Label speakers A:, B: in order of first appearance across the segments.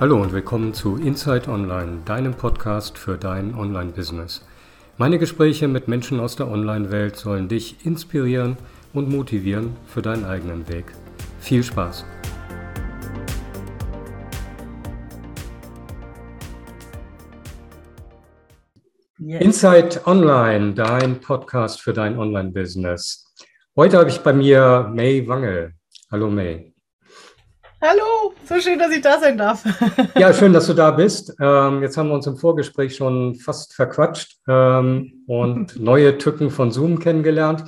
A: Hallo und willkommen zu Inside Online, deinem Podcast für dein Online-Business. Meine Gespräche mit Menschen aus der Online-Welt sollen dich inspirieren und motivieren für deinen eigenen Weg. Viel Spaß! Inside Online, dein Podcast für dein Online-Business. Heute habe ich bei mir May Wangel. Hallo May.
B: Hallo, so schön, dass ich da sein darf.
A: ja, schön, dass du da bist. Ähm, jetzt haben wir uns im Vorgespräch schon fast verquatscht ähm, und neue Tücken von Zoom kennengelernt.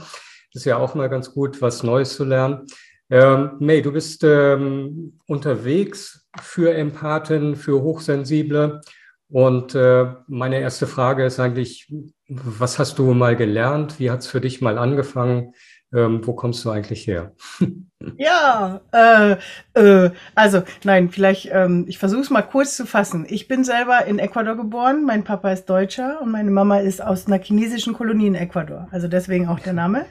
A: Ist ja auch mal ganz gut, was Neues zu lernen. Ähm, May, du bist ähm, unterwegs für Empathen, für Hochsensible. Und äh, meine erste Frage ist eigentlich, was hast du mal gelernt? Wie hat es für dich mal angefangen? Ähm, wo kommst du eigentlich her?
B: ja, äh, äh, also nein, vielleicht, ähm, ich versuche es mal kurz zu fassen. Ich bin selber in Ecuador geboren, mein Papa ist Deutscher und meine Mama ist aus einer chinesischen Kolonie in Ecuador, also deswegen auch der Name.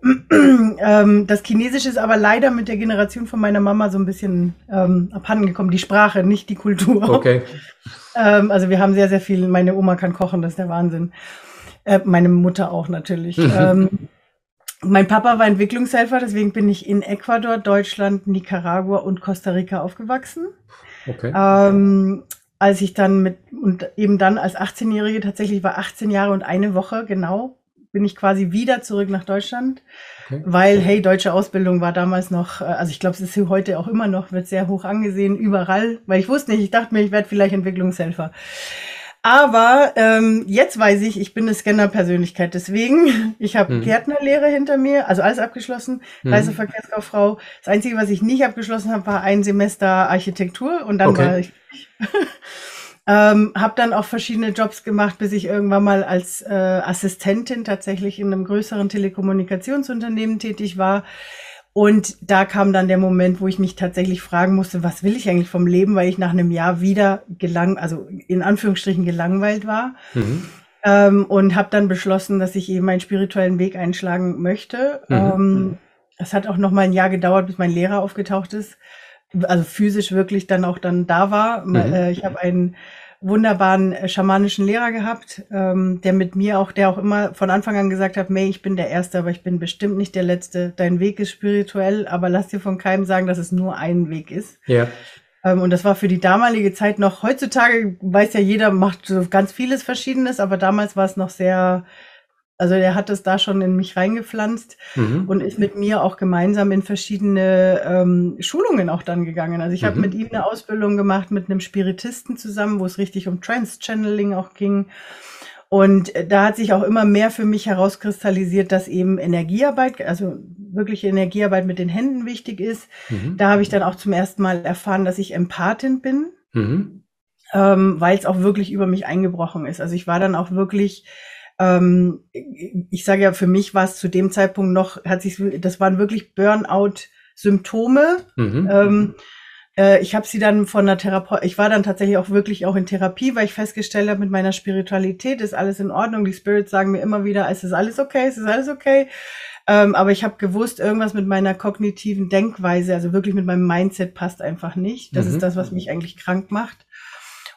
B: Mhm. ähm, das Chinesische ist aber leider mit der Generation von meiner Mama so ein bisschen ähm, abhandengekommen, die Sprache, nicht die Kultur.
A: Okay.
B: ähm, also wir haben sehr, sehr viel, meine Oma kann kochen, das ist der Wahnsinn. Äh, meine Mutter auch natürlich. ähm, mein Papa war Entwicklungshelfer, deswegen bin ich in Ecuador, Deutschland, Nicaragua und Costa Rica aufgewachsen.
A: Okay.
B: Ähm, als ich dann mit, und eben dann als 18-Jährige, tatsächlich war 18 Jahre und eine Woche genau, bin ich quasi wieder zurück nach Deutschland, okay. weil, hey, deutsche Ausbildung war damals noch, äh, also ich glaube, es ist heute auch immer noch, wird sehr hoch angesehen, überall, weil ich wusste nicht, ich dachte mir, ich werde vielleicht Entwicklungshelfer. Aber ähm, jetzt weiß ich, ich bin eine Scanner-Persönlichkeit. Deswegen, ich habe mhm. Gärtnerlehre hinter mir, also alles abgeschlossen, mhm. Reiseverkehrskauffrau. Das Einzige, was ich nicht abgeschlossen habe, war ein Semester Architektur und dann okay. war ich. ähm, habe dann auch verschiedene Jobs gemacht, bis ich irgendwann mal als äh, Assistentin tatsächlich in einem größeren Telekommunikationsunternehmen tätig war und da kam dann der Moment, wo ich mich tatsächlich fragen musste, was will ich eigentlich vom Leben, weil ich nach einem Jahr wieder gelang, also in Anführungsstrichen gelangweilt war. Mhm. Ähm, und habe dann beschlossen, dass ich eben meinen spirituellen Weg einschlagen möchte. Mhm. Ähm, es hat auch noch mal ein Jahr gedauert, bis mein Lehrer aufgetaucht ist. Also physisch wirklich dann auch dann da war. Mhm. Äh, ich habe einen wunderbaren äh, schamanischen Lehrer gehabt, ähm, der mit mir auch, der auch immer von Anfang an gesagt hat, May, ich bin der Erste, aber ich bin bestimmt nicht der Letzte. Dein Weg ist spirituell, aber lass dir von keinem sagen, dass es nur ein Weg ist.
A: Ja.
B: Ähm, und das war für die damalige Zeit noch, heutzutage weiß ja jeder, macht so ganz vieles Verschiedenes, aber damals war es noch sehr also er hat es da schon in mich reingepflanzt mhm. und ist mit mir auch gemeinsam in verschiedene ähm, Schulungen auch dann gegangen. Also ich mhm. habe mit ihm eine Ausbildung gemacht mit einem Spiritisten zusammen, wo es richtig um Trans-Channeling auch ging. Und äh, da hat sich auch immer mehr für mich herauskristallisiert, dass eben Energiearbeit, also wirkliche Energiearbeit mit den Händen wichtig ist. Mhm. Da habe ich dann auch zum ersten Mal erfahren, dass ich Empathin bin, mhm. ähm, weil es auch wirklich über mich eingebrochen ist. Also ich war dann auch wirklich ähm, ich sage ja, für mich war es zu dem Zeitpunkt noch, hat sich, das waren wirklich Burnout-Symptome. Mhm. Ähm, äh, ich habe sie dann von der Therapeutin, ich war dann tatsächlich auch wirklich auch in Therapie, weil ich festgestellt habe, mit meiner Spiritualität ist alles in Ordnung. Die Spirits sagen mir immer wieder, es ist alles okay, es ist alles okay. Ähm, aber ich habe gewusst, irgendwas mit meiner kognitiven Denkweise, also wirklich mit meinem Mindset passt einfach nicht. Das mhm. ist das, was mich eigentlich krank macht.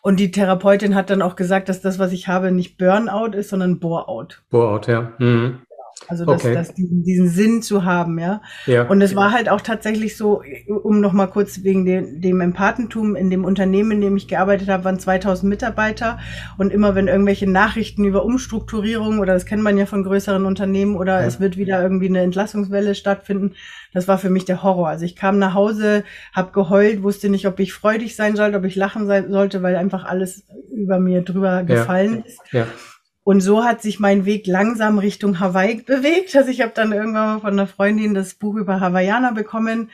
B: Und die Therapeutin hat dann auch gesagt, dass das, was ich habe, nicht Burnout ist, sondern Boreout.
A: Boreout, ja. Mhm.
B: Also das, okay. das, diesen, diesen Sinn zu haben, ja. ja. Und es war halt auch tatsächlich so, um noch mal kurz wegen dem, dem Empathentum in dem Unternehmen, in dem ich gearbeitet habe, waren 2000 Mitarbeiter und immer wenn irgendwelche Nachrichten über Umstrukturierung oder das kennt man ja von größeren Unternehmen oder ja. es wird wieder irgendwie eine Entlassungswelle stattfinden, das war für mich der Horror. Also ich kam nach Hause, habe geheult, wusste nicht, ob ich freudig sein sollte, ob ich lachen sein sollte, weil einfach alles über mir drüber gefallen ist.
A: Ja.
B: Und so hat sich mein Weg langsam Richtung Hawaii bewegt. Also ich habe dann irgendwann mal von einer Freundin das Buch über Hawaiianer bekommen.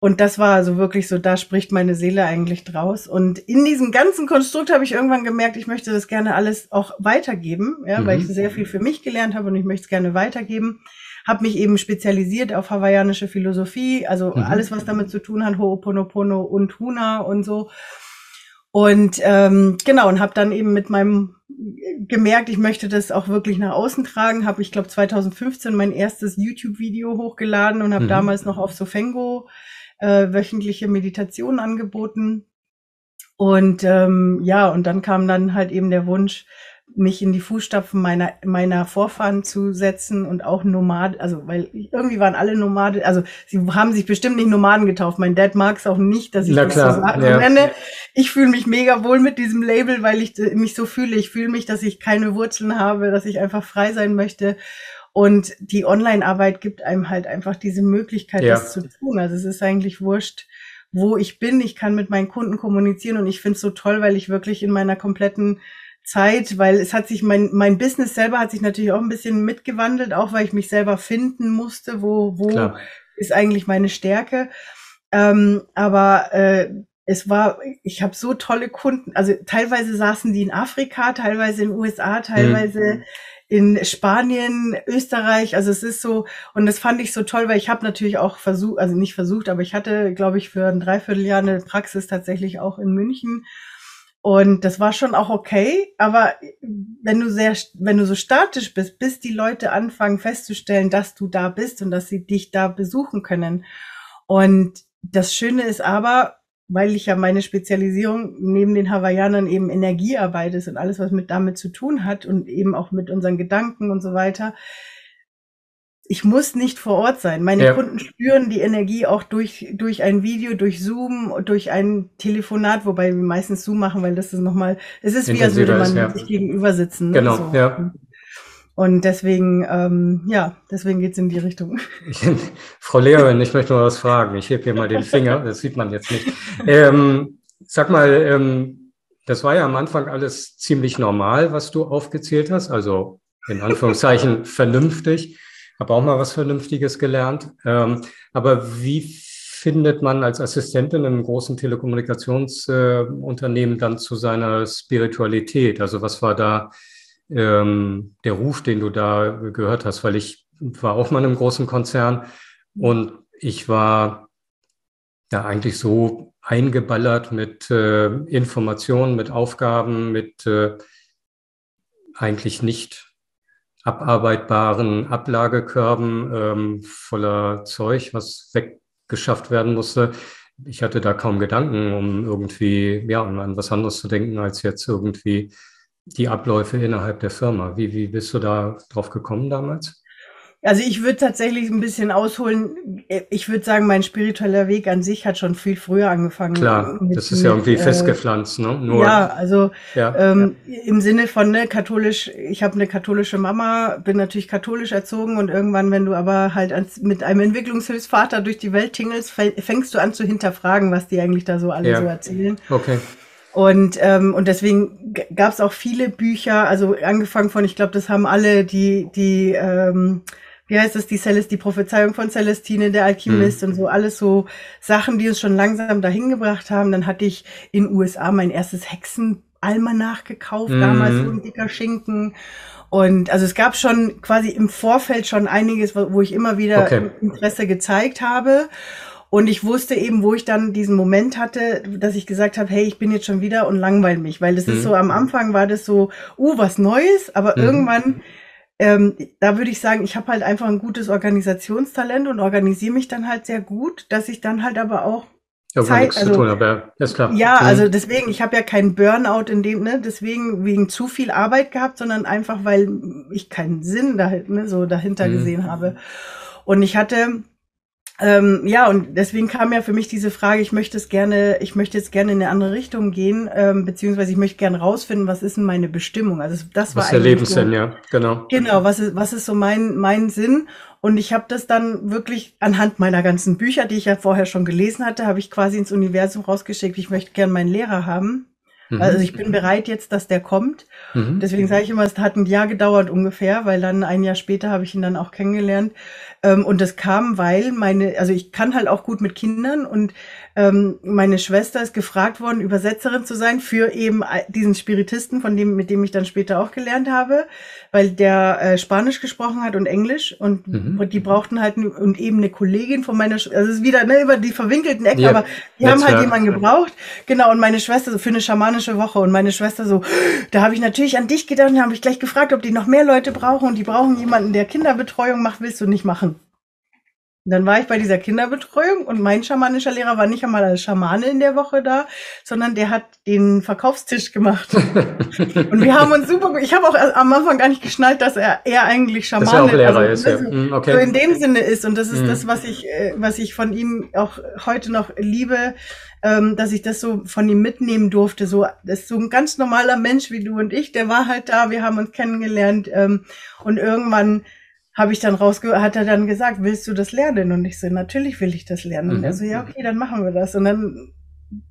B: Und das war also wirklich so, da spricht meine Seele eigentlich draus. Und in diesem ganzen Konstrukt habe ich irgendwann gemerkt, ich möchte das gerne alles auch weitergeben, ja, mhm. weil ich sehr viel für mich gelernt habe und ich möchte es gerne weitergeben. Habe mich eben spezialisiert auf hawaiianische Philosophie, also mhm. alles, was damit zu tun hat, Ho'oponopono und Huna und so. Und ähm, genau, und habe dann eben mit meinem gemerkt, ich möchte das auch wirklich nach außen tragen. Habe ich glaube 2015 mein erstes YouTube-Video hochgeladen und habe mhm. damals noch auf Sofengo äh, wöchentliche Meditationen angeboten. Und ähm, ja, und dann kam dann halt eben der Wunsch, mich in die Fußstapfen meiner, meiner Vorfahren zu setzen und auch Nomad, also weil irgendwie waren alle Nomade, also sie haben sich bestimmt nicht Nomaden getauft. Mein Dad mag es auch nicht, dass ich
A: Na
B: das
A: klar,
B: so sage.
A: ja.
B: nenne. Ich fühle mich mega wohl mit diesem Label, weil ich mich so fühle. Ich fühle mich, dass ich keine Wurzeln habe, dass ich einfach frei sein möchte. Und die Online-Arbeit gibt einem halt einfach diese Möglichkeit,
A: Ja.
B: das zu tun. Also es ist eigentlich wurscht, wo ich bin. Ich kann mit meinen Kunden kommunizieren und ich finde es so toll, weil ich wirklich in meiner kompletten Zeit, weil es hat sich mein, mein Business selber hat sich natürlich auch ein bisschen mitgewandelt, auch weil ich mich selber finden musste, wo, wo
A: Klar.
B: ist eigentlich meine Stärke. Ähm, aber äh, es war, ich habe so tolle Kunden, also teilweise saßen die in Afrika, teilweise in USA, teilweise in Spanien, Österreich, also es ist so, und das fand ich so toll, weil ich habe natürlich auch versucht, also nicht versucht, aber ich hatte, glaube ich, für ein Dreivierteljahr eine Praxis tatsächlich auch in München. Und das war schon auch okay, aber wenn du sehr, wenn du so statisch bist, bis die Leute anfangen festzustellen, dass du da bist und dass sie dich da besuchen können. Und das Schöne ist aber, weil ich ja meine Spezialisierung neben den Hawaiianern eben Energiearbeit ist und alles, was mit damit zu tun hat und eben auch mit unseren Gedanken und so weiter. Ich muss nicht vor Ort sein. Meine
A: Ja.
B: Kunden spüren die Energie auch durch, durch ein Video, durch Zoom, durch ein Telefonat, wobei wir meistens Zoom machen, weil das ist nochmal, es ist wie als würde man
A: ja.
B: sich gegenüber sitzen. ne?
A: Genau,
B: So.
A: ja.
B: Und deswegen, ähm, ja, deswegen geht's in die Richtung.
A: Ich, Frau Lehrerin, ich möchte mal was fragen. Ich heb hier mal den Finger, das sieht man jetzt nicht. Ähm, sag mal, ähm, das war ja am Anfang alles ziemlich normal, was du aufgezählt hast, also in Anführungszeichen vernünftig. Habe auch mal was Vernünftiges gelernt. Ähm, aber wie findet man als Assistentin in einem großen Telekommunikationsunternehmen äh, dann zu seiner Spiritualität? Also was war da ähm, der Ruf, den du da gehört hast? Weil ich war auch mal in einem großen Konzern und ich war ja eigentlich so eingeballert mit äh, Informationen, mit Aufgaben, mit äh, eigentlich nicht abarbeitbaren Ablagekörben ähm, voller Zeug, was weggeschafft werden musste. Ich hatte da kaum Gedanken, um irgendwie ja, um an was anderes zu denken, als jetzt irgendwie die Abläufe innerhalb der Firma. Wie, wie bist du da drauf gekommen damals?
B: Also ich würde tatsächlich ein bisschen ausholen. Ich würde sagen, mein spiritueller Weg an sich hat schon viel früher angefangen.
A: Klar,
B: mit-
A: das ist ja
B: mit,
A: irgendwie
B: äh,
A: festgepflanzt, ne? Nur,
B: Ja, also
A: ja,
B: ähm, im Sinne von ne, katholisch, ich habe eine katholische Mama, bin natürlich katholisch erzogen und irgendwann, wenn du aber halt als, mit einem Entwicklungshilfsvater durch die Welt tingelst, fängst du an zu hinterfragen, was die eigentlich da so alle
A: Ja.
B: so erzählen.
A: okay.
B: Und, ähm, und deswegen gab es auch viele Bücher, also angefangen von, ich glaube, das haben alle die, die, ähm, wie heißt das, die Celest, die Prophezeiung von Celestine, der Alchemist und so, alles so Sachen, die uns schon langsam dahin gebracht haben. Dann hatte ich in USA mein erstes Hexenalmanach gekauft,
A: Mhm.
B: damals so ein dicker Schinken. Und also es gab schon quasi im Vorfeld schon einiges, wo wo ich immer wieder
A: Okay.
B: Interesse gezeigt habe. Und ich wusste eben, wo ich dann diesen Moment hatte, dass ich gesagt habe, hey, ich bin jetzt schon wieder und langweil mich, weil das
A: Mhm.
B: ist so, am Anfang war das so, uh, was Neues, aber
A: Mhm.
B: irgendwann, ähm, da würde ich sagen, ich habe halt einfach ein gutes Organisationstalent und organisiere mich dann halt sehr gut, dass ich dann halt aber auch
A: Irgendwann
B: Zeit- also-
A: tun, aber ist klar.
B: ja,
A: Mhm.
B: also deswegen, ich habe ja keinen Burnout in dem, ne, deswegen wegen zu viel Arbeit gehabt, sondern einfach, weil ich keinen Sinn da, ne, so dahinter
A: Mhm.
B: gesehen habe. Und ich hatte, ähm, ja, und deswegen kam ja für mich diese Frage, ich möchte es gerne, ich möchte jetzt gerne in eine andere Richtung gehen, ähm, beziehungsweise ich möchte gerne rausfinden, was ist denn meine Bestimmung? Also das war
A: Was ist der Lebenssinn,
B: so,
A: ja, genau.
B: Genau, was ist, was ist so mein, mein Sinn? Und ich habe das dann wirklich anhand meiner ganzen Bücher, die ich ja vorher schon gelesen hatte, habe ich quasi ins Universum rausgeschickt, ich möchte gern meinen Lehrer haben.
A: Mhm.
B: Also ich bin bereit jetzt, dass der kommt.
A: Mhm.
B: Deswegen sage ich immer, es hat ein Jahr gedauert ungefähr, weil dann ein Jahr später habe ich ihn dann auch kennengelernt. Ähm, und das kam, weil meine, also ich kann halt auch gut mit Kindern und ähm, meine Schwester ist gefragt worden, Übersetzerin zu sein für eben diesen Spiritisten, von dem, mit dem ich dann später auch gelernt habe, weil der äh, Spanisch gesprochen hat und Englisch und,
A: Mhm.
B: die brauchten halt und eben eine Kollegin von meiner, Sch also es ist wieder ne, über die verwinkelten Ecken,
A: Ja,
B: aber die haben halt jemanden gebraucht. Genau, und meine Schwester so für eine schamanische Woche. Und meine Schwester so, da habe ich natürlich an dich gedacht und habe ich gleich gefragt, ob die noch mehr Leute brauchen. Und die brauchen jemanden, der Kinderbetreuung macht, willst du nicht machen? Und dann war ich bei dieser Kinderbetreuung und mein schamanischer Lehrer war nicht einmal als Schamane in der Woche da, sondern der hat den Verkaufstisch gemacht. und wir haben uns super, ich habe auch am Anfang gar nicht geschnallt, dass er, er eigentlich Schamane dass er
A: auch Lehrer also, ist. Ja.
B: Mhm, okay. So in dem Sinne ist. Und das ist mhm. das, was ich, äh, was ich von ihm auch heute noch liebe, ähm, dass ich das so von ihm mitnehmen durfte. So, das ist so ein ganz normaler Mensch wie du und ich, der war halt da, wir haben uns kennengelernt ähm, und irgendwann habe ich dann rausge hat er dann gesagt, willst du das lernen? Und ich so, natürlich will ich das lernen. Und er so, ja, okay, dann machen wir das. Und dann,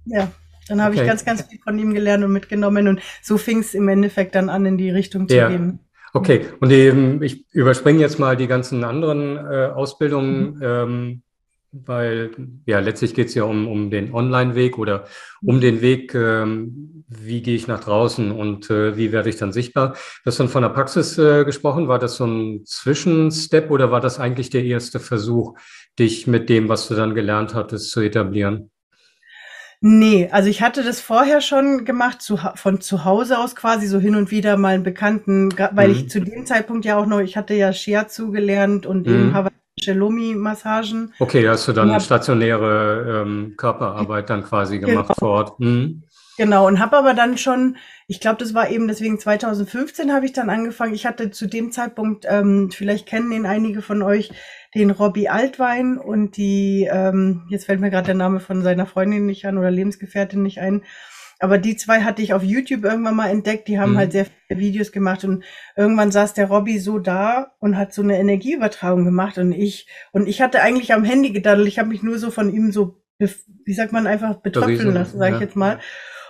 B: ja, dann habe okay. ich ganz, ganz viel von ihm gelernt und mitgenommen. Und so fing es im Endeffekt dann an, in die Richtung zu ja. gehen.
A: Okay, und eben, ich überspringe jetzt mal die ganzen anderen äh, Ausbildungen. Mhm. Ähm, weil ja letztlich geht es ja um, um den Online-Weg oder um den Weg, ähm, wie gehe ich nach draußen und äh, wie werde ich dann sichtbar. Du hast dann von der Praxis äh, gesprochen. War das so ein Zwischenstep oder war das eigentlich der erste Versuch, dich mit dem, was du dann gelernt hattest, zu etablieren?
B: Nee, also ich hatte das vorher schon gemacht, zu, von zu Hause aus quasi, so hin und wieder mal einen Bekannten, weil mhm. ich zu dem Zeitpunkt ja auch noch, ich hatte ja Shiatsu gelernt und mhm. eben Hawaii Chelomi-Massagen.
A: Okay, da hast du dann hab, stationäre ähm, Körperarbeit dann quasi gemacht genau. vor Ort. Mhm.
B: Genau, und habe aber dann schon, ich glaube, das war eben deswegen 2015 habe ich dann angefangen. Ich hatte zu dem Zeitpunkt, ähm, vielleicht kennen ihn einige von euch, den Robbie Altwein und die, ähm, jetzt fällt mir gerade der Name von seiner Freundin nicht an oder Lebensgefährtin nicht ein. Aber die zwei hatte ich auf YouTube irgendwann mal entdeckt. Die haben mhm. halt sehr viele Videos gemacht und irgendwann saß der Robby so da und hat so eine Energieübertragung gemacht und ich und ich hatte eigentlich am Handy gedaddelt. Ich habe mich nur so von ihm so, wie sagt man, einfach betröpfeln lassen, sage ja. ich jetzt mal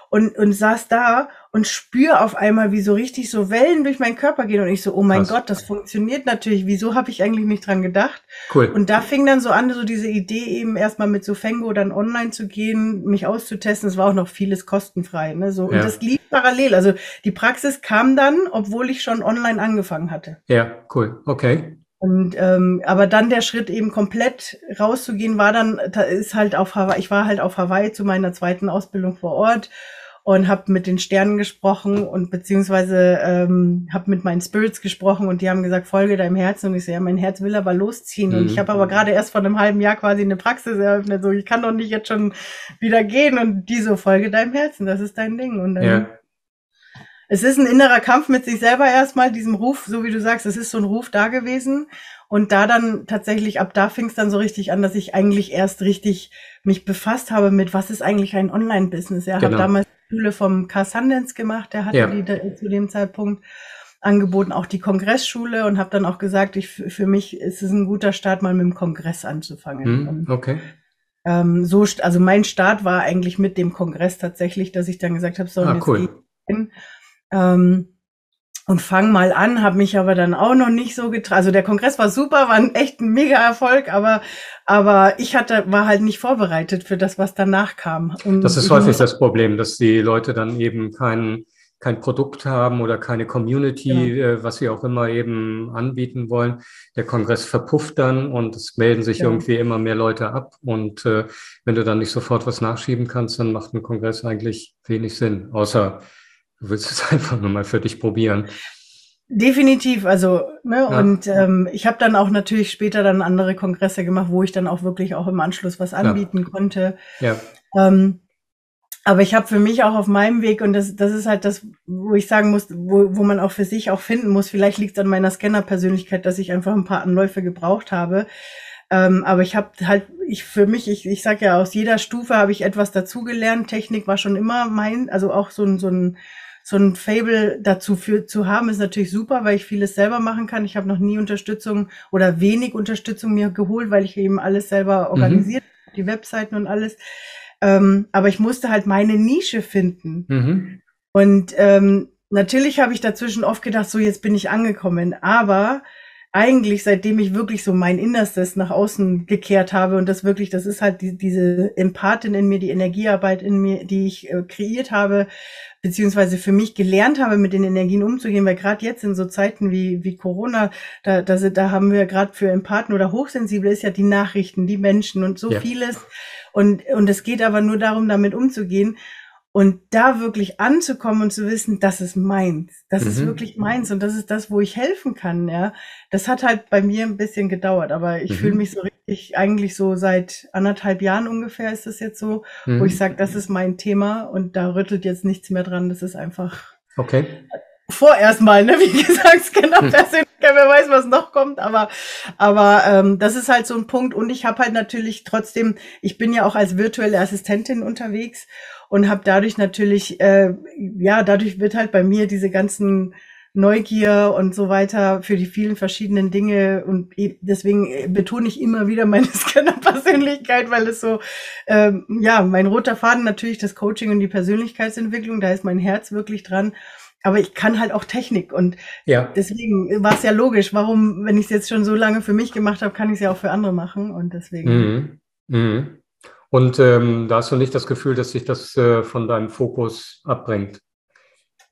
B: und, und saß da und spür auf einmal, wie so richtig so Wellen durch meinen Körper gehen und ich so, oh mein Krass. Gott, das funktioniert natürlich. Wieso habe ich eigentlich nicht dran gedacht? Cool. Und da fing dann so an, so diese Idee eben erstmal mit so Fengo dann online zu gehen, mich auszutesten. Es war auch noch vieles kostenfrei, ne? So ja. und das lief parallel. Also die Praxis kam dann, obwohl ich schon online angefangen hatte.
A: Ja, cool. Okay.
B: Und ähm, aber dann der Schritt eben komplett rauszugehen war dann, da ist halt auf Hawaii, ich war halt auf Hawaii zu meiner zweiten Ausbildung vor Ort und habe mit den Sternen gesprochen und beziehungsweise ähm, habe mit meinen Spirits gesprochen und die haben gesagt, folge deinem Herzen und ich so, ja, mein Herz will aber losziehen mhm. und ich habe aber gerade erst vor einem halben Jahr quasi eine Praxis eröffnet, so ich kann doch nicht jetzt schon wieder gehen und die so, folge deinem Herzen, das ist dein Ding und dann ja. Es ist ein innerer Kampf mit sich selber erstmal, diesem Ruf, so wie du sagst, es ist so ein Ruf da gewesen. Und da dann tatsächlich, ab da fing es dann so richtig an, dass ich eigentlich erst richtig mich befasst habe mit, was ist eigentlich ein Online-Business. Ja, genau. habe damals Schule vom Car Sundance gemacht, der hatte ja. die da, zu dem Zeitpunkt angeboten, auch die Kongressschule und habe dann auch gesagt, ich, für mich ist es ein guter Start, mal mit dem Kongress anzufangen.
A: Hm, okay.
B: Ähm, so, also mein Start war eigentlich mit dem Kongress tatsächlich, dass ich dann gesagt habe, so,
A: ah, jetzt cool.
B: hin. Ähm, und fang mal an, habe mich aber dann auch noch nicht so getraut. Also der Kongress war super, war ein echt ein mega Erfolg, aber aber ich hatte war halt nicht vorbereitet für das, was danach kam.
A: Und das ist häufig das Problem, dass die Leute dann eben kein kein Produkt haben oder keine Community, äh, was sie auch immer eben anbieten wollen. Der Kongress verpufft dann und es melden sich ja. irgendwie immer mehr Leute ab. Und äh, wenn du dann nicht sofort was nachschieben kannst, dann macht ein Kongress eigentlich wenig Sinn, außer Du willst es einfach nur mal für dich probieren.
B: Definitiv, also, ne, ja. und ähm, ich habe dann auch natürlich später dann andere Kongresse gemacht, wo ich dann auch wirklich auch im Anschluss was anbieten ja. konnte.
A: Ja.
B: Ähm, aber ich habe für mich auch auf meinem Weg, und das, das ist halt das, wo ich sagen muss, wo, wo man auch für sich auch finden muss, vielleicht liegt es an meiner Scanner-Persönlichkeit, dass ich einfach ein paar Anläufe gebraucht habe. Ähm, aber ich habe halt, ich für mich, ich, ich sage ja, aus jeder Stufe habe ich etwas dazugelernt. Technik war schon immer mein, also auch so ein, so ein so ein Fable dazu für, zu haben, ist natürlich super, weil ich vieles selber machen kann. Ich habe noch nie Unterstützung oder wenig Unterstützung mir geholt, weil ich eben alles selber mhm. organisiert, mhm. die Webseiten und alles. Ähm, aber ich musste halt meine Nische finden. Mhm. Und ähm, natürlich habe ich dazwischen oft gedacht, so jetzt bin ich angekommen. Aber eigentlich, seitdem ich wirklich so mein Innerstes nach außen gekehrt habe und das wirklich, das ist halt die, diese Empathin in mir, die Energiearbeit in mir, die ich äh, kreiert habe, beziehungsweise für mich gelernt habe, mit den Energien umzugehen, weil gerade jetzt in so Zeiten wie, wie Corona, da, da, da haben wir gerade für Empathen oder Hochsensible ist ja die Nachrichten, die Menschen und so ja. vieles. Und, und es geht aber nur darum, damit umzugehen. Und da wirklich anzukommen und zu wissen, das ist meins. Das mhm. ist wirklich meins und das ist das, wo ich helfen kann, ja. Das hat halt bei mir ein bisschen gedauert, aber ich mhm. fühle mich so richtig ich eigentlich so seit anderthalb Jahren ungefähr ist es jetzt so, mhm. wo ich sage, das ist mein Thema und da rüttelt jetzt nichts mehr dran. Das ist einfach
A: okay.
B: Vorerst mal, ne? Wie gesagt, genau hm. persönlich, wer weiß, was noch kommt, aber aber ähm, das ist halt so ein Punkt und ich habe halt natürlich trotzdem, ich bin ja auch als virtuelle Assistentin unterwegs und habe dadurch natürlich, äh, ja, dadurch wird halt bei mir diese ganzen Neugier und so weiter für die vielen verschiedenen Dinge und deswegen äh, betone ich immer wieder meine Scanner-Persönlichkeit, weil es so, ähm, ja, mein roter Faden natürlich das Coaching und die Persönlichkeitsentwicklung, da ist mein Herz wirklich dran. Aber ich kann halt auch Technik und ja. deswegen war es ja logisch, warum, wenn ich es jetzt schon so lange für mich gemacht habe, kann ich es ja auch für andere machen und deswegen.
A: Mhm. Mhm. Und ähm, da hast du nicht das Gefühl, dass sich das äh, von deinem Fokus abbringt?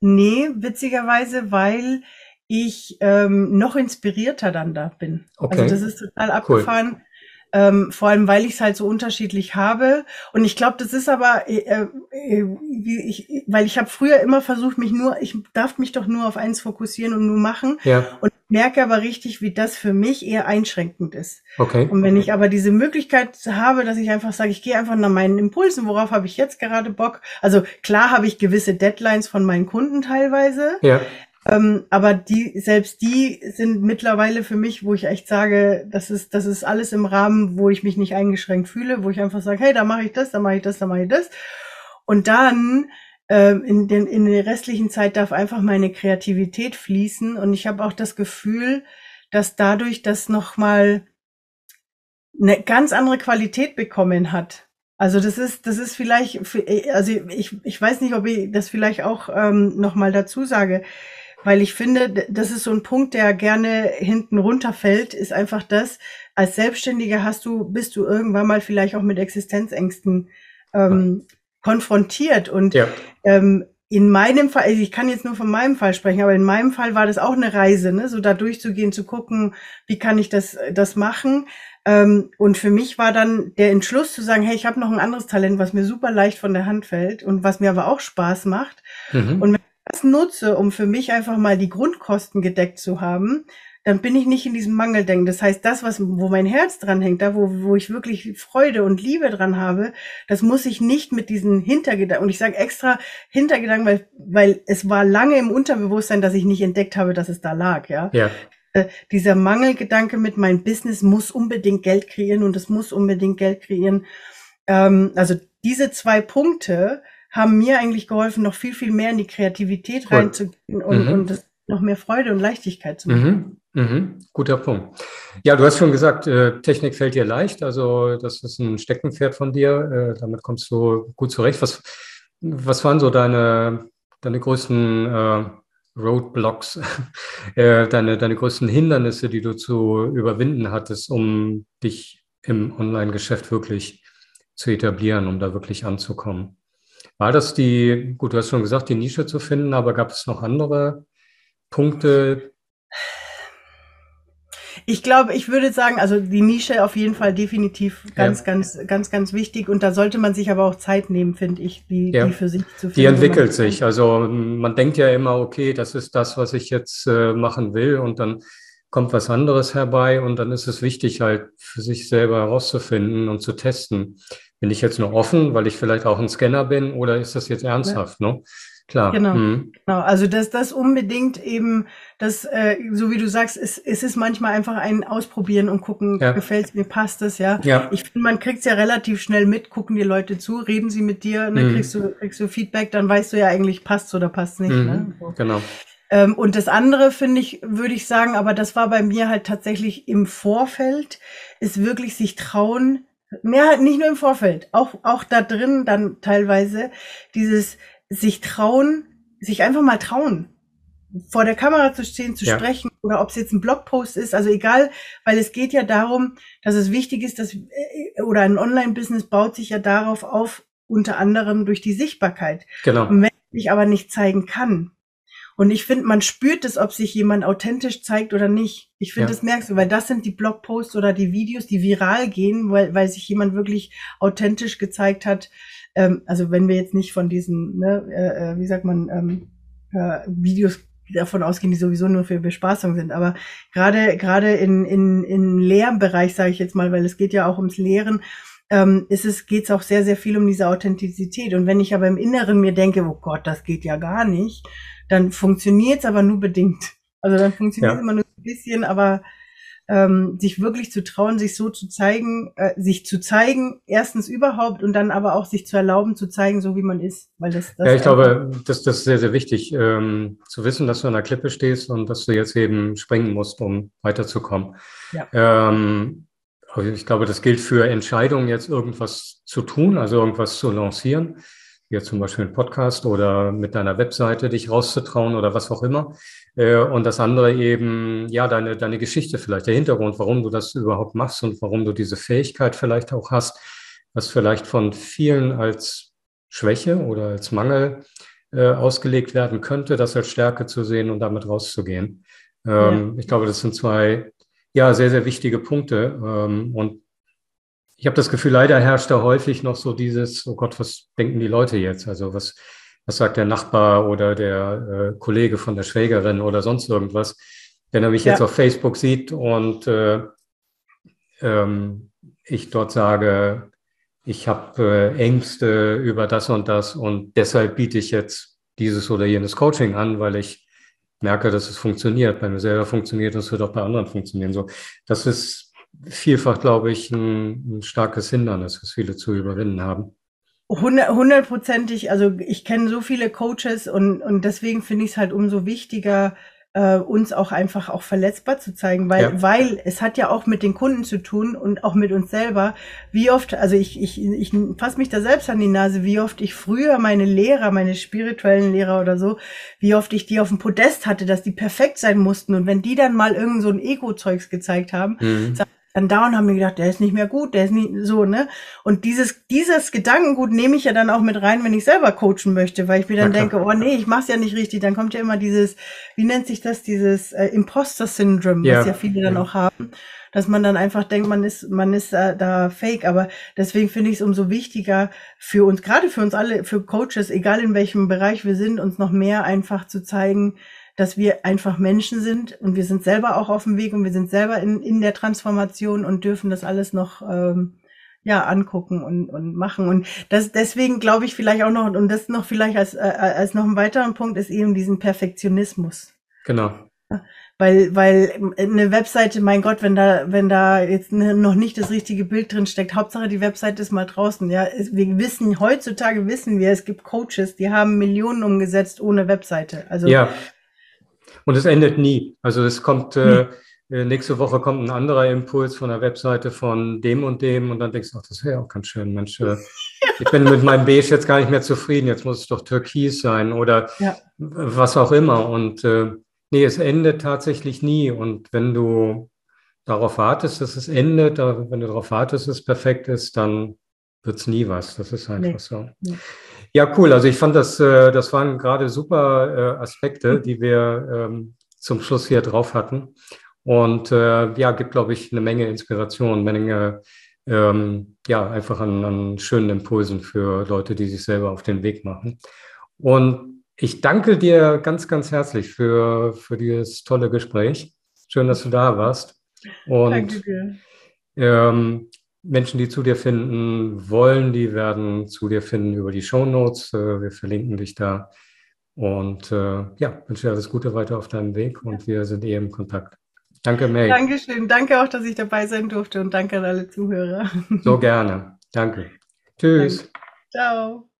B: Nee, witzigerweise, weil ich ähm, noch inspirierter dann da bin. Also okay. Also das ist total abgefahren. Cool. Ähm, vor allem, weil ich es halt so unterschiedlich habe. Und ich glaube, das ist aber, äh, äh, ich, weil ich habe früher immer versucht, mich nur, ich darf mich doch nur auf eins fokussieren und nur machen. Ja. Und merke aber richtig, wie das für mich eher einschränkend ist.
A: Okay.
B: Und wenn ich aber diese Möglichkeit habe, dass ich einfach sage, ich gehe einfach nach meinen Impulsen, worauf habe ich jetzt gerade Bock? Also klar habe ich gewisse Deadlines von meinen Kunden teilweise. Ja. Ähm, aber die, selbst die sind mittlerweile für mich, wo ich echt sage, das ist, das ist alles im Rahmen, wo ich mich nicht eingeschränkt fühle, wo ich einfach sage, hey, da mache ich das, da mache ich das, da mache ich das. Und dann ähm, in, den, in der restlichen Zeit darf einfach meine Kreativität fließen. Und ich habe auch das Gefühl, dass dadurch das nochmal eine ganz andere Qualität bekommen hat. Also das ist, das ist vielleicht, also ich, ich weiß nicht, ob ich das vielleicht auch ähm, nochmal dazu sage weil ich finde, das ist so ein Punkt, der gerne hinten runterfällt, ist einfach das, als Selbstständiger hast du, bist du irgendwann mal vielleicht auch mit Existenzängsten ähm, konfrontiert. Und ja. ähm, in meinem Fall, also ich kann jetzt nur von meinem Fall sprechen, aber in meinem Fall war das auch eine Reise, ne? so da durchzugehen, zu gucken, wie kann ich das, das machen. Ähm, und für mich war dann der Entschluss zu sagen, hey, ich habe noch ein anderes Talent, was mir super leicht von der Hand fällt und was mir aber auch Spaß macht. Mhm. Und wenn das nutze, um für mich einfach mal die Grundkosten gedeckt zu haben, dann bin ich nicht in diesem Mangeldenken. Das heißt, das, was, wo mein Herz dran hängt, da, wo, wo ich wirklich Freude und Liebe dran habe, das muss ich nicht mit diesen Hintergedanken, und ich sage extra Hintergedanken, weil, weil es war lange im Unterbewusstsein, dass ich nicht entdeckt habe, dass es da lag, ja. ja. Äh, dieser Mangelgedanke mit meinem Business muss unbedingt Geld kreieren und es muss unbedingt Geld kreieren. Ähm, also diese zwei Punkte, haben mir eigentlich geholfen, noch viel, viel mehr in die Kreativität cool. reinzugehen und, mhm. und noch mehr Freude und Leichtigkeit zu machen.
A: Mhm. Mhm. Guter Punkt. Ja, du hast schon gesagt, äh, Technik fällt dir leicht. Also das ist ein Steckenpferd von dir. Äh, damit kommst du gut zurecht. Was, was waren so deine, deine größten äh, Roadblocks, äh, deine, deine größten Hindernisse, die du zu überwinden hattest, um dich im Online-Geschäft wirklich zu etablieren, um da wirklich anzukommen? War das die, gut, du hast schon gesagt, die Nische zu finden, aber gab es noch andere Punkte?
B: Ich glaube, ich würde sagen, also die Nische auf jeden Fall definitiv ganz, ja. ganz, ganz, ganz wichtig. Und da sollte man sich aber auch Zeit nehmen, finde ich, die, ja. die für sich zu finden.
A: Die entwickelt sich. Also man denkt ja immer, okay, das ist das, was ich jetzt äh, machen will. Und dann kommt was anderes herbei. Und dann ist es wichtig, halt für sich selber herauszufinden und zu testen. Bin ich jetzt nur offen, weil ich vielleicht auch ein Scanner bin oder ist das jetzt ernsthaft? Ja. Ne? Klar.
B: Genau, mhm. genau. Also dass das unbedingt eben, das, äh, so wie du sagst, es, es ist manchmal einfach ein Ausprobieren und gucken, ja. gefällt mir, passt es, ja. ja. Ich finde, man kriegt es ja relativ schnell mit, gucken die Leute zu, reden sie mit dir, dann mhm. kriegst du, kriegst du Feedback, dann weißt du ja eigentlich, passt oder passt nicht. Mhm. Ne?
A: So. Genau.
B: Ähm, und das andere finde ich, würde ich sagen, aber das war bei mir halt tatsächlich im Vorfeld, ist wirklich sich trauen, ja, nicht nur im Vorfeld, auch, auch da drin dann teilweise dieses sich trauen, sich einfach mal trauen, vor der Kamera zu stehen, zu ja. sprechen oder ob es jetzt ein Blogpost ist, also egal, weil es geht ja darum, dass es wichtig ist, dass äh, oder ein Online-Business baut sich ja darauf auf, unter anderem durch die Sichtbarkeit.
A: Genau.
B: Und wenn ich aber nicht zeigen kann, und ich finde, man spürt es, ob sich jemand authentisch zeigt oder nicht. Ich finde, ja. das merkst du, weil das sind die Blogposts oder die Videos, die viral gehen, weil, weil sich jemand wirklich authentisch gezeigt hat. Ähm, also wenn wir jetzt nicht von diesen, ne, äh, äh wie sagt man, ähm, äh, Videos davon ausgehen, die sowieso nur für Bespaßung sind. Aber gerade gerade in, in, in Lehrbereich, sage ich jetzt mal, weil es geht ja auch ums Lehren, ähm, ist es, geht es auch sehr, sehr viel um diese Authentizität. Und wenn ich aber im Inneren mir denke, oh Gott, das geht ja gar nicht, dann funktioniert es aber nur bedingt. Also dann funktioniert es ja. immer nur ein bisschen, aber ähm, sich wirklich zu trauen, sich so zu zeigen, äh, sich zu zeigen, erstens überhaupt und dann aber auch sich zu erlauben, zu zeigen, so wie man ist. Weil das,
A: das ja, ich glaube, das, das ist sehr, sehr wichtig, ähm, zu wissen, dass du an der Klippe stehst und dass du jetzt eben springen musst, um weiterzukommen. Ja. Ähm, ich glaube, das gilt für Entscheidungen, jetzt irgendwas zu tun, also irgendwas zu lancieren hier zum Beispiel ein Podcast oder mit deiner Webseite dich rauszutrauen oder was auch immer. Äh, und das andere eben, ja, deine, deine Geschichte vielleicht, der Hintergrund, warum du das überhaupt machst und warum du diese Fähigkeit vielleicht auch hast, was vielleicht von vielen als Schwäche oder als Mangel äh, ausgelegt werden könnte, das als Stärke zu sehen und damit rauszugehen. Ähm, ja. Ich glaube, das sind zwei, ja, sehr, sehr wichtige Punkte. Ähm, und ich habe das Gefühl, leider herrscht da häufig noch so dieses, oh Gott, was denken die Leute jetzt? Also was, was sagt der Nachbar oder der äh, Kollege von der Schwägerin oder sonst irgendwas? Wenn er mich ja. jetzt auf Facebook sieht und äh, ähm, ich dort sage, ich habe äh, Ängste über das und das und deshalb biete ich jetzt dieses oder jenes Coaching an, weil ich merke, dass es funktioniert. Bei mir selber funktioniert, das wird auch bei anderen funktionieren. So, das ist vielfach, glaube ich, ein, ein starkes Hindernis, was viele zu überwinden haben.
B: Hundertprozentig, also ich kenne so viele Coaches und, und deswegen finde ich es halt umso wichtiger, äh, uns auch einfach auch verletzbar zu zeigen, weil, ja. weil es hat ja auch mit den Kunden zu tun und auch mit uns selber. Wie oft, also ich, ich, ich fasse mich da selbst an die Nase, wie oft ich früher meine Lehrer, meine spirituellen Lehrer oder so, wie oft ich die auf dem Podest hatte, dass die perfekt sein mussten und wenn die dann mal irgend so ein Ego-Zeugs gezeigt haben, mhm dann dauernd haben wir gedacht, der ist nicht mehr gut, der ist nicht so, ne? Und dieses, dieses Gedankengut nehme ich ja dann auch mit rein, wenn ich selber coachen möchte, weil ich mir dann okay. denke, oh nee, ich mach's ja nicht richtig. Dann kommt ja immer dieses, wie nennt sich das, dieses äh, Imposter-Syndrom, ja. was ja viele dann ja. auch haben, dass man dann einfach denkt, man ist, man ist äh, da fake. Aber deswegen finde ich es umso wichtiger für uns, gerade für uns alle, für Coaches, egal in welchem Bereich wir sind, uns noch mehr einfach zu zeigen, dass wir einfach Menschen sind und wir sind selber auch auf dem Weg und wir sind selber in, in der Transformation und dürfen das alles noch ähm, ja angucken und, und machen. Und das deswegen glaube ich vielleicht auch noch, und das noch vielleicht als, äh, als noch ein weiterer Punkt ist eben diesen Perfektionismus.
A: Genau.
B: Weil, weil eine Webseite, mein Gott, wenn da, wenn da jetzt noch nicht das richtige Bild drin steckt, Hauptsache die Webseite ist mal draußen. Ja, wir wissen, heutzutage wissen wir, es gibt Coaches, die haben Millionen umgesetzt ohne Webseite. Also
A: ja. Und es endet nie. Also es kommt, äh, äh, nächste Woche kommt ein anderer Impuls von der Webseite von dem und dem und dann denkst du, ach, das wäre auch ganz schön, Mensch. Äh, ich bin mit meinem Beige jetzt gar nicht mehr zufrieden, jetzt muss es doch Türkis sein oder ja. was auch immer. Und äh, nee, es endet tatsächlich nie. Und wenn du darauf wartest, dass es endet, wenn du darauf wartest, dass es perfekt ist, dann wird es nie was. Das ist einfach nee. so. Nee. Ja, cool. Also ich fand das, äh, das waren gerade super äh, Aspekte, die wir ähm, zum Schluss hier drauf hatten. Und äh, ja, gibt, glaube ich, eine Menge Inspiration, eine Menge, ähm, ja, einfach an, an schönen Impulsen für Leute, die sich selber auf den Weg machen. Und ich danke dir ganz, ganz herzlich für, für dieses tolle Gespräch. Schön, dass du da warst. Und danke dir. Ähm, Menschen, die zu dir finden wollen, die werden zu dir finden über die Show Notes. Äh, wir verlinken dich da. Und äh, ja, wünsche dir alles Gute weiter auf deinem Weg und wir sind eh im Kontakt. Danke, May.
B: Dankeschön. Danke auch, dass ich dabei sein durfte und danke an alle Zuhörer.
A: So gerne. Danke. Tschüss. Danke.
B: Ciao.